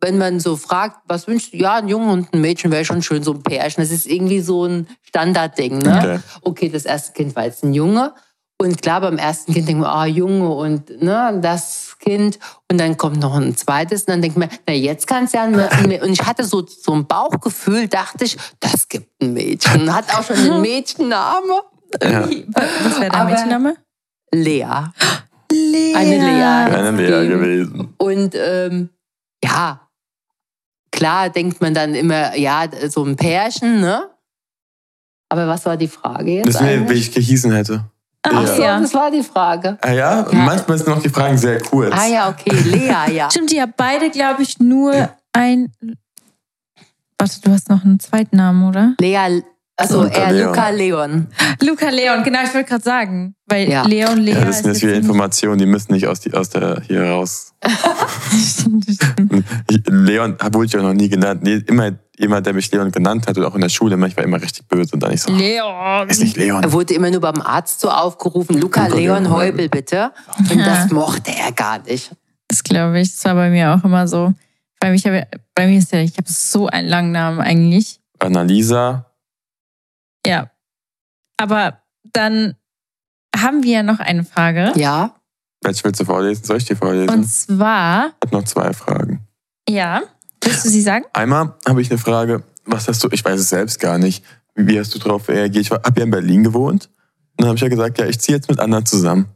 wenn man so fragt, was wünschst du? Ja, ein Junge und ein Mädchen wäre schon schön, so ein Pärchen. Das ist irgendwie so ein Standardding. Ne? Okay. okay, das erste Kind war jetzt ein Junge. Und klar, beim ersten Kind denkt man, ah, Junge und ne, das Kind. Und dann kommt noch ein zweites. Und dann denkt man, na, jetzt kann es ja ein Mädchen. Und ich hatte so, so ein Bauchgefühl, dachte ich, das gibt ein Mädchen. Hat auch schon einen Mädchenname. Ja. Was wäre Aber- Mädchenname? Lea. Lea. Eine Lea. Eine Lea gewesen. Und ähm, ja, klar denkt man dann immer, ja, so ein Pärchen, ne? Aber was war die Frage jetzt Das wäre, ich gehießen hätte. Ach Ach so, ja. das war die Frage. Ah ja? Ja. Manchmal sind noch die Fragen sehr kurz. Ah ja, okay, Lea, ja. Stimmt, die haben beide, glaube ich, nur ein. Warte, du hast noch einen zweiten Namen, oder? Lea, also Luca er Leon. Luca Leon. Luca Leon, genau, ich wollte gerade sagen. Weil Ja. Leon Lea. Ja, das sind ist jetzt wieder Informationen, die müssen nicht aus, die, aus der hier raus. Stimmt, stimmt. Ich, Leon wurde ich auch noch nie genannt. Nee, immer jemand, der mich Leon genannt hat, oder auch in der Schule, ich war immer richtig böse und dann ich so, Leon. ist nicht Leon. Er wurde immer nur beim Arzt so aufgerufen, Luca Luca Leon Leon Heubel, bitte. Und das mochte er gar nicht. Das glaube ich. Das war bei mir auch immer so. Bei, mich, hab- bei mir ist ja, ich habe so einen langen Namen eigentlich. Annalisa, Ja. Aber dann haben wir ja noch eine Frage. Ja, welche willst du vorlesen? Soll ich die vorlesen? Und zwar, Ich habe noch zwei Fragen. ja, willst du sie sagen? Einmal habe ich eine Frage, was hast du, ich weiß es selbst gar nicht, wie hast du darauf reagiert? Ich habe ja in Berlin gewohnt und dann habe ich ja gesagt, ja, ich ziehe jetzt mit Anna zusammen.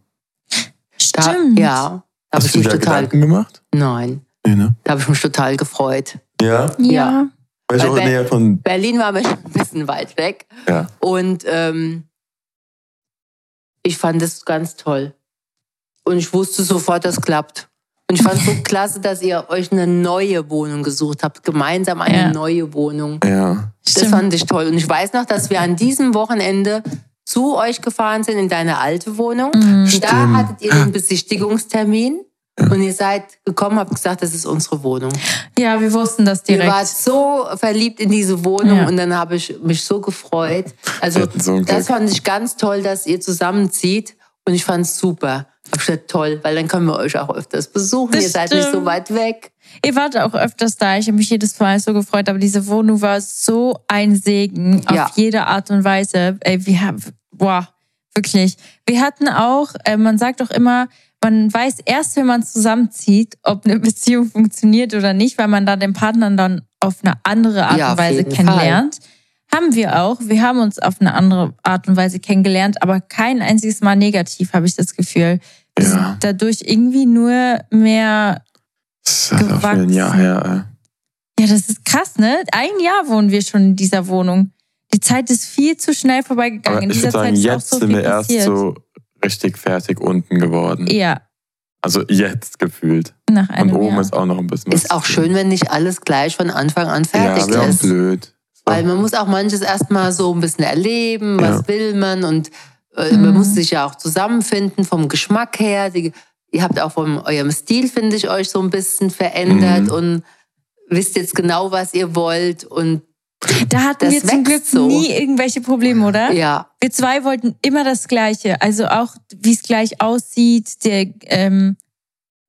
da, Stimmt. ja. Da habe Hast ich du mich dir da total. Gedanken gemacht? Nein, Nee, ne? da habe ich mich total gefreut. Ja, Ja. Ja. Weil auch in Ber- Nähe von, Berlin war mir schon ein bisschen weit weg. ja. Und ähm, ich fand es ganz toll. Und ich wusste sofort, das klappt. Und ich fand es so klasse, dass ihr euch eine neue Wohnung gesucht habt. Gemeinsam eine Ja. neue Wohnung. Ja, Das Stimmt. fand ich toll. Und ich weiß noch, dass wir an diesem Wochenende zu euch gefahren sind in deine alte Wohnung. Mhm. Und da hattet ihr den Besichtigungstermin. Und ihr seid gekommen, habt gesagt, das ist unsere Wohnung. Ja, wir wussten das Ihr direkt. wart so verliebt in diese Wohnung Ja. und dann habe ich mich so gefreut. Also so das fand ich ganz toll, dass ihr zusammenzieht und ich fand es super. Hab gesagt, toll, weil dann können wir euch auch öfters besuchen. Das ihr seid nicht so stimmt. weit weg. Ihr wart auch öfters da. Ich habe mich jedes Mal so gefreut, aber diese Wohnung war so ein Segen Ja. auf jede Art und Weise. Ey, wir haben, boah, wirklich. Wir hatten auch, äh, man sagt doch immer, man weiß erst, wenn man zusammenzieht, ob eine Beziehung funktioniert oder nicht, weil man da den Partner dann auf eine andere Art Ja, und Weise kennenlernt. Haben wir auch. Wir haben uns auf eine andere Art und Weise kennengelernt, aber kein einziges Mal negativ, habe ich das Gefühl. Wir Ja. sind dadurch irgendwie nur mehr das ist halt auch ein gewachsen. Jahr her. ja, das ist krass, ne? Ein Jahr wohnen wir schon in dieser Wohnung. Die Zeit ist viel zu schnell vorbeigegangen. Aber in ich dieser würde sagen, Zeit ist jetzt auch so sind wir erst passiert. so richtig fertig unten geworden. Ja, Also jetzt gefühlt. nach Und einem oben Jahr. ist auch noch ein bisschen was Ist auch schön, wenn nicht alles gleich von Anfang an fertig Ja, ist. blöd. Weil man muss auch manches erstmal so ein bisschen erleben, was Ja. will man und äh, man Mhm. muss sich ja auch zusammenfinden vom Geschmack her. Die, ihr habt auch von eurem Stil, finde ich, euch so ein bisschen verändert Mhm. und wisst jetzt genau, was ihr wollt und Da hatten das wir zum Glück so. nie irgendwelche Probleme, oder? ja, Wir zwei wollten immer das Gleiche. Also auch, wie es gleich aussieht, der, ähm,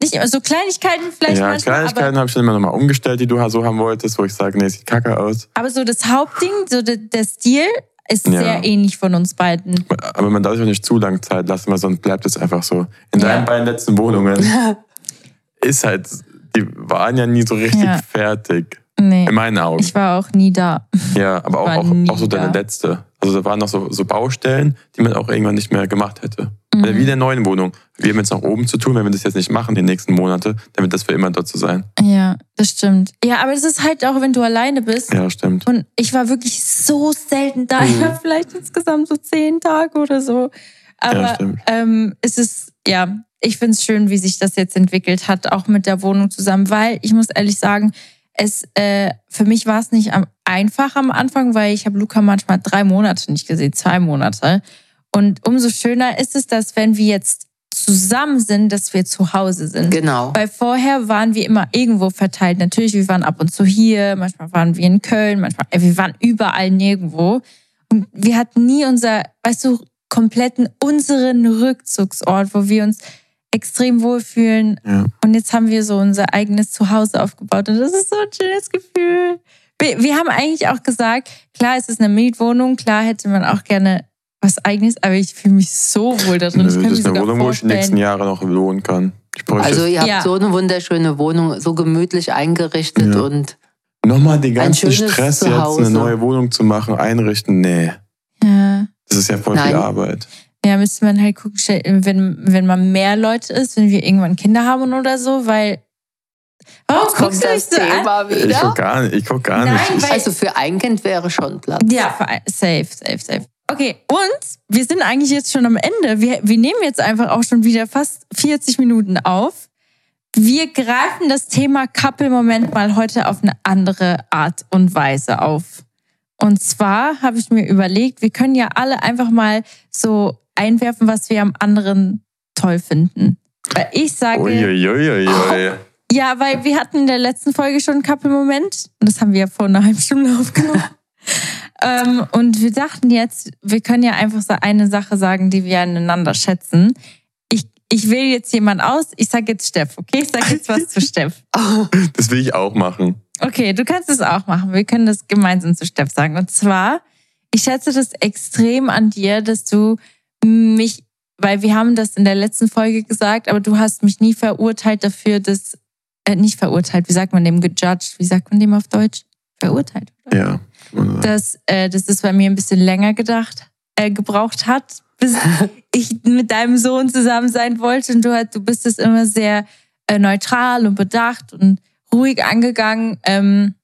nicht immer so Kleinigkeiten vielleicht Ja, manchmal, Kleinigkeiten habe ich dann immer nochmal umgestellt, die du so haben wolltest, wo ich sage, nee, sieht kacke aus. aber, aber so das Hauptding, so der, der Stil ist Ja. sehr ähnlich von uns beiden. Aber man darf sich auch nicht zu lange Zeit lassen, weil sonst bleibt es einfach so. In Ja. deinen beiden letzten Wohnungen ist halt, die waren ja nie so richtig Ja. fertig. Nee, In meinen Augen. ich war auch nie da. ja, aber auch, auch, auch so deine da. letzte. Also da waren noch so, so Baustellen, die man auch irgendwann nicht mehr gemacht hätte. Mhm. Wie in der neuen Wohnung. Wir haben jetzt nach oben zu tun, wenn wir das jetzt nicht machen, die nächsten Monate, dann wird das für immer dort zu sein. Ja, das stimmt. Ja, aber es ist halt auch, wenn du alleine bist. Ja, stimmt. Und ich war wirklich so selten da. Mhm. Ich war vielleicht insgesamt so zehn Tage oder so. Ja, Aber stimmt. ähm, es ist, ja, ich finde es schön, wie sich das jetzt entwickelt hat, auch mit der Wohnung zusammen, weil ich muss ehrlich sagen, es äh, für mich war es nicht am, einfach am Anfang, weil ich habe Luca manchmal drei Monate nicht gesehen, zwei Monate. Und umso schöner ist es, dass wenn wir jetzt zusammen sind, dass wir zu Hause sind. Genau. Weil vorher waren wir immer irgendwo verteilt. Natürlich, wir waren ab und zu hier, manchmal waren wir in Köln, manchmal, äh, wir waren überall nirgendwo. Und wir hatten nie unser, weißt du, kompletten unseren Rückzugsort, wo wir uns extrem wohlfühlen. Ja. Und jetzt haben wir so unser eigenes Zuhause aufgebaut und das ist so ein schönes Gefühl. Wir, wir haben eigentlich auch gesagt, klar, es ist eine Mietwohnung, klar hätte man auch gerne was eigenes, aber ich fühle mich so wohl da drin. Nö, kann das mir ist eine Wohnung, wo ich die nächsten. Jahre noch wohnen kann. Also ihr habt Ja. so eine wunderschöne Wohnung, so gemütlich eingerichtet Ja. und nochmal den ganzen Stress, jetzt Zuhause. eine neue Wohnung zu machen, einrichten. Nee, Ja. das ist ja voll Nein. viel Arbeit. Ja, müsste man halt gucken, wenn, wenn man mehr Leute ist, wenn wir irgendwann Kinder haben oder so, weil. Warum Jetzt guckst du mich das so an? Thema Ich wieder. guck gar nicht. Ich guck gar Nein, nicht. Ich, weil- Also für ein Kind wäre schon Platz. Ja, vor allem- safe, safe, safe. Okay, und wir sind eigentlich jetzt schon am Ende. Wir, wir nehmen jetzt einfach auch schon wieder fast 40 Minuten auf. Wir greifen das Thema Couple-Moment mal heute auf eine andere Art und Weise auf. Und zwar habe ich mir überlegt, wir können ja alle einfach mal so einwerfen, was wir am anderen toll finden. Weil ich sage, Uiuiuiui. ja, weil wir hatten in der letzten Folge schon einen Couple-Moment. Und das haben wir ja vor einer halben Stunde aufgenommen. ähm, und wir dachten jetzt, wir können ja einfach so eine Sache sagen, die wir aneinander schätzen. Ich, ich wähle jetzt jemand aus. Ich sage jetzt Steff, okay? Ich sage jetzt was zu Steff. Das will ich auch machen. Okay, du kannst es auch machen. Wir können das gemeinsam zu Steff sagen. Und zwar, ich schätze das extrem an dir, dass du mich, weil wir haben das in der letzten Folge gesagt, aber du hast mich nie verurteilt dafür, dass, äh, nicht verurteilt, wie sagt man dem, gejudged, wie sagt man dem auf Deutsch? Verurteilt, oder? Ja. Dass, äh, dass es bei mir ein bisschen länger gedacht, äh, gebraucht hat, bis ich mit deinem Sohn zusammen sein wollte. Und du, halt- du bist es immer sehr äh, neutral und bedacht und ruhig angegangen. Ähm,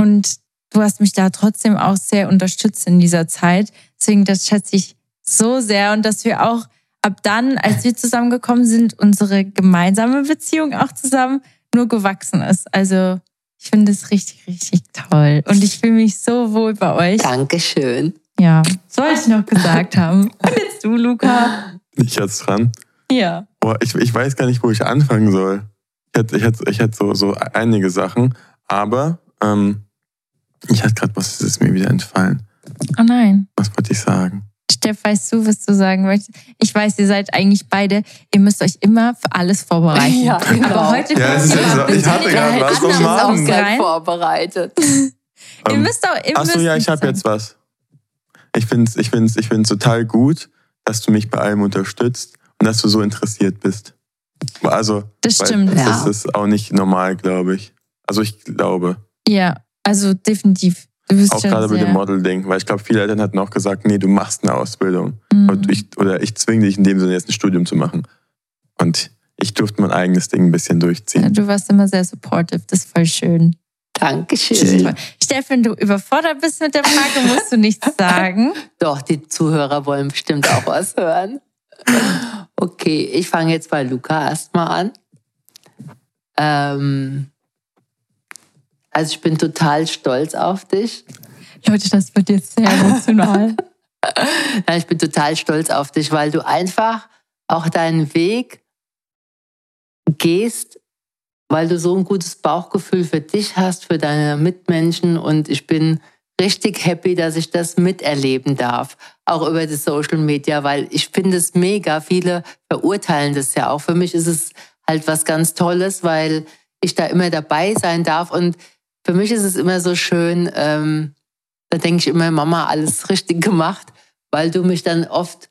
und du hast mich da trotzdem auch sehr unterstützt in dieser Zeit. Deswegen, das schätze ich so sehr. Und dass wir auch ab dann, als wir zusammengekommen sind, unsere gemeinsame Beziehung auch zusammen nur gewachsen ist. Also ich finde es richtig, richtig toll. Und ich fühle mich so wohl bei euch. Dankeschön. Ja, sollte ich noch gesagt haben. Und jetzt du, Luca. Ich jetzt dran. Ja. Boah, ich, ich weiß gar nicht, wo ich anfangen soll. Ich hätte, ich hätte, ich hätte so, so einige Sachen, aber ähm, ich hatte gerade was, ist mir wieder entfallen. Oh nein. Was wollte ich sagen? Steff, weißt du, was du sagen möchtest? Ich weiß, ihr seid eigentlich beide, ihr müsst euch immer für alles vorbereiten. Ja, genau. Aber heute Ja, es ist ihr jetzt mal so- ich hatte gerade was vom Magen. Vorbereitet. Ihr Ähm, müsst auch, ihr Achso, ja, ich habe jetzt was. Ich finde es ich find's, ich find's total gut, dass du mich bei allem unterstützt und dass du so interessiert bist. Also, Das stimmt. Das Ja. ist auch nicht normal, glaube ich. Also ich glaube. Ja, also definitiv. Du bist Auch gerade bei sehr, dem Model-Ding, weil ich glaube, viele Eltern hatten auch gesagt, nee, du machst eine Ausbildung. Mhm. Ich, oder ich zwinge dich in dem Sinne jetzt ein Studium zu machen. Und ich durfte mein eigenes Ding ein bisschen Ja, durchziehen. du warst immer sehr supportive, das ist voll schön. Das Dankeschön. Steffen, du überfordert bist mit der Frage, musst du nichts sagen. Doch, die Zuhörer wollen bestimmt auch was hören. Okay, ich fange jetzt bei Luca erstmal an. Ähm, also ich bin total stolz auf dich. Leute, das wird jetzt sehr emotional. Ich bin total stolz auf dich, weil du einfach auch deinen Weg gehst, weil du so ein gutes Bauchgefühl für dich hast, für deine Mitmenschen und ich bin richtig happy, dass ich das miterleben darf, auch über die Social Media, weil ich finde es mega. Viele verurteilen das ja auch. Für mich ist es halt was ganz Tolles, weil ich da immer dabei sein darf und für mich ist es immer so schön, ähm, da denke ich immer, Mama, alles richtig gemacht, weil du mich dann oft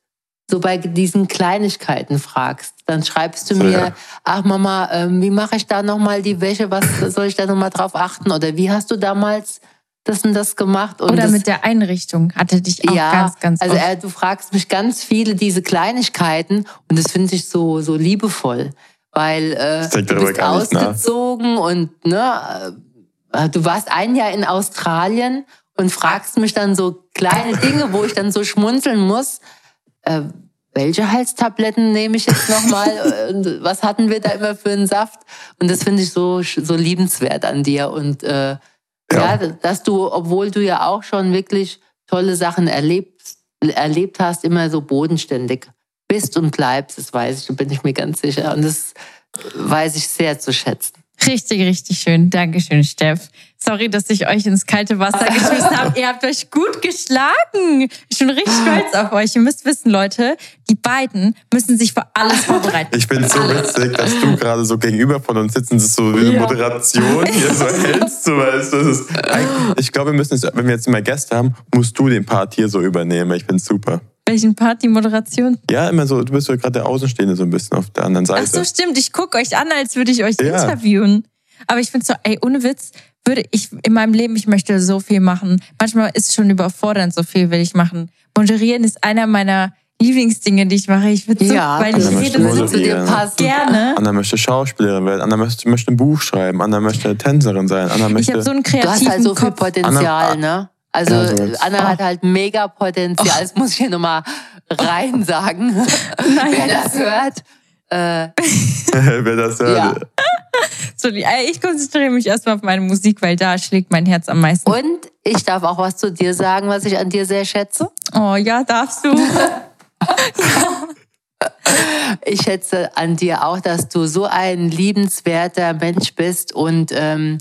so bei diesen Kleinigkeiten fragst. Dann schreibst du So, mir, ja. ach Mama, ähm, wie mache ich da nochmal die Wäsche? Was soll ich da nochmal drauf achten? Oder wie hast du damals das und das gemacht? Und Oder das, mit der Einrichtung hatte dich auch ja, ganz, ganz also oft. äh, du fragst mich ganz viele diese Kleinigkeiten und das finde ich so so liebevoll, weil äh, du bist nach. ausgezogen und ne, äh, du warst ein Jahr in Australien und fragst mich dann so kleine Dinge, wo ich dann so schmunzeln muss. Äh, welche Halstabletten nehme ich jetzt nochmal? Und Was hatten wir da immer für einen Saft? Und das finde ich so, so liebenswert an dir. Und äh, ja. Ja. dass du, obwohl du ja auch schon wirklich tolle Sachen erlebt, erlebt hast, immer so bodenständig bist und bleibst, das weiß ich, da bin ich mir ganz sicher. Und das weiß ich sehr zu schätzen. Richtig, richtig schön. Dankeschön, Steff. Sorry, dass ich euch ins kalte Wasser geschmissen habe. Ihr habt euch gut geschlagen. Ich bin richtig stolz auf euch. Ihr müsst wissen, Leute, die beiden müssen sich für alles vorbereiten. Ich es so witzig, dass du gerade so gegenüber von uns sitzen, das ist so wie eine Ja. Moderation hier so hältst. Du weißt, das ist, ich glaube, wir müssen jetzt, wenn wir jetzt immer Gäste haben, musst du den Part hier so übernehmen. Ich es super. Welchen Part, die Moderation? Ja, immer so, du bist so gerade der Außenstehende so ein bisschen auf der anderen Seite. Ach so, stimmt. Ich gucke euch an, als würde ich euch Ja. interviewen. Aber ich finde so, ey, ohne Witz, würde ich in meinem Leben, ich möchte so viel machen. Manchmal ist es schon überfordernd, so viel will ich machen. Moderieren ist einer meiner Lieblingsdinge, die ich mache. Ich würde so, Ja, weil Also ich möchte rede so zu dir passen. gerne. Anna möchte Schauspielerin werden, Anna möchte, möchte ein Buch schreiben, Anna möchte Tänzerin sein, Anna Ich möchte. habe so einen Du kreativen hast halt so viel Kopf. Potenzial, ne? Also Ja. Anna hat halt mega Potenzial. Das muss ich hier nochmal rein sagen. Wer das hört. Äh, Wer das hört. Ja. So, ich konzentriere mich erstmal auf meine Musik, weil da schlägt mein Herz am meisten. und ich darf auch was zu dir sagen, was ich an dir sehr schätze. Oh ja, darfst du. Ich schätze an dir auch, dass du so ein liebenswerter Mensch bist und ähm,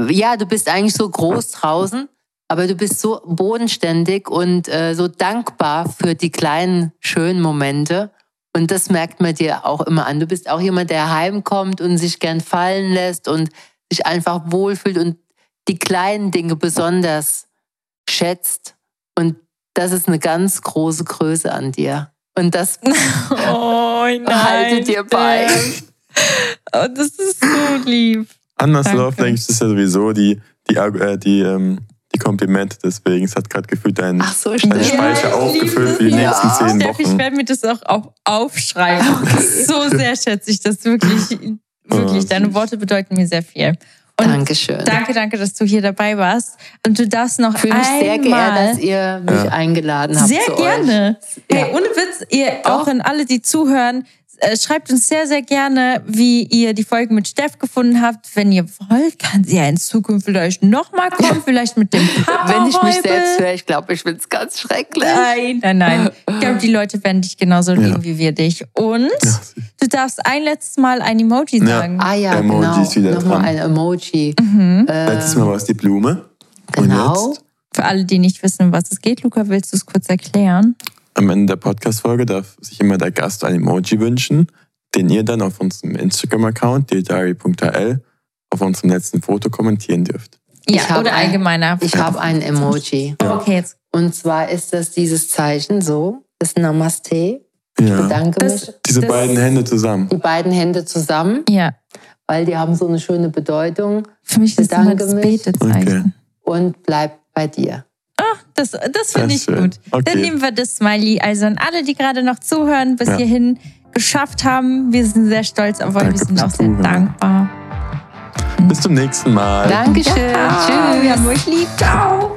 ja, du bist eigentlich so groß draußen, aber du bist so bodenständig und äh, so dankbar für die kleinen schönen Momente. Und das merkt man dir auch immer an. Du bist auch jemand, der heimkommt und sich gern fallen lässt und sich einfach wohlfühlt und die kleinen Dinge besonders schätzt. Und das ist eine ganz große Größe an dir. Und das Oh nein. Halte dir bei. Oh, das ist so lieb. Annas Danke. Love Language ist ja sowieso die, die, äh, die, ähm, die Komplimente, deswegen. Es hat gerade gefühlt dein, Ach so, dein. Speicher Ja, ich aufgefüllt für die das. nächsten Ja. zehn Steff, ich Wochen. werde mir das auch auf, aufschreiben. So sehr schätze ich das wirklich. Wirklich, deine. Worte bedeuten mir sehr viel. Und Dankeschön. danke, danke, dass du hier dabei warst. Und du darfst noch Ich fühle mich sehr geehrt, einmal... dass ihr mich Ja. eingeladen habt. Sehr zu gerne. Euch. Hey, Ja. ohne Witz, ihr Doch. auch an alle, die zuhören, schreibt uns sehr, sehr gerne, wie ihr die Folgen mit Steff gefunden habt. Wenn ihr wollt, kann sie ja in Zukunft vielleicht nochmal kommen, vielleicht mit dem Papa Wenn ich mich selbst höre, ich glaube, ich finde es ganz schrecklich. Nein, nein, nein. Ich glaube, die Leute werden dich genauso lieben wie wir dich. Und du darfst ein letztes Mal ein Emoji Ja. sagen. Ah ja, Emojis genau. wieder Nochmal dran. ein Emoji. Letztes Mal war es die Blume. Genau. Und jetzt, Für alle, die nicht wissen, um was es geht, Luca, willst du es kurz erklären? Am Ende der Podcast-Folge, darf sich immer der Gast ein Emoji wünschen, den ihr dann auf unserem Instagram-Account, deardiary.hl, auf unserem letzten Foto kommentieren dürft. Ja, oder ein- allgemeiner. Ich habe ein Emoji. Okay, jetzt. Und zwar ist das dieses Zeichen so, das Namaste. Ich Ja. bedanke Das- mich. Diese Das- beiden Hände zusammen. Die beiden Hände zusammen, Ja. weil die haben so eine schöne Bedeutung Für mich ist das mich. Betezeichen. und bleib bei dir. Das, das finde ich schön. gut. Okay. Dann nehmen wir das Smiley. Also an alle, die gerade noch zuhören, bis Ja. hierhin geschafft haben. Wir sind sehr stolz auf euch. Danke Wir sind auch sehr Zuhören. dankbar. Bis zum nächsten Mal. Dankeschön. Ja, Tschüss. Wir haben euch lieb. Ciao.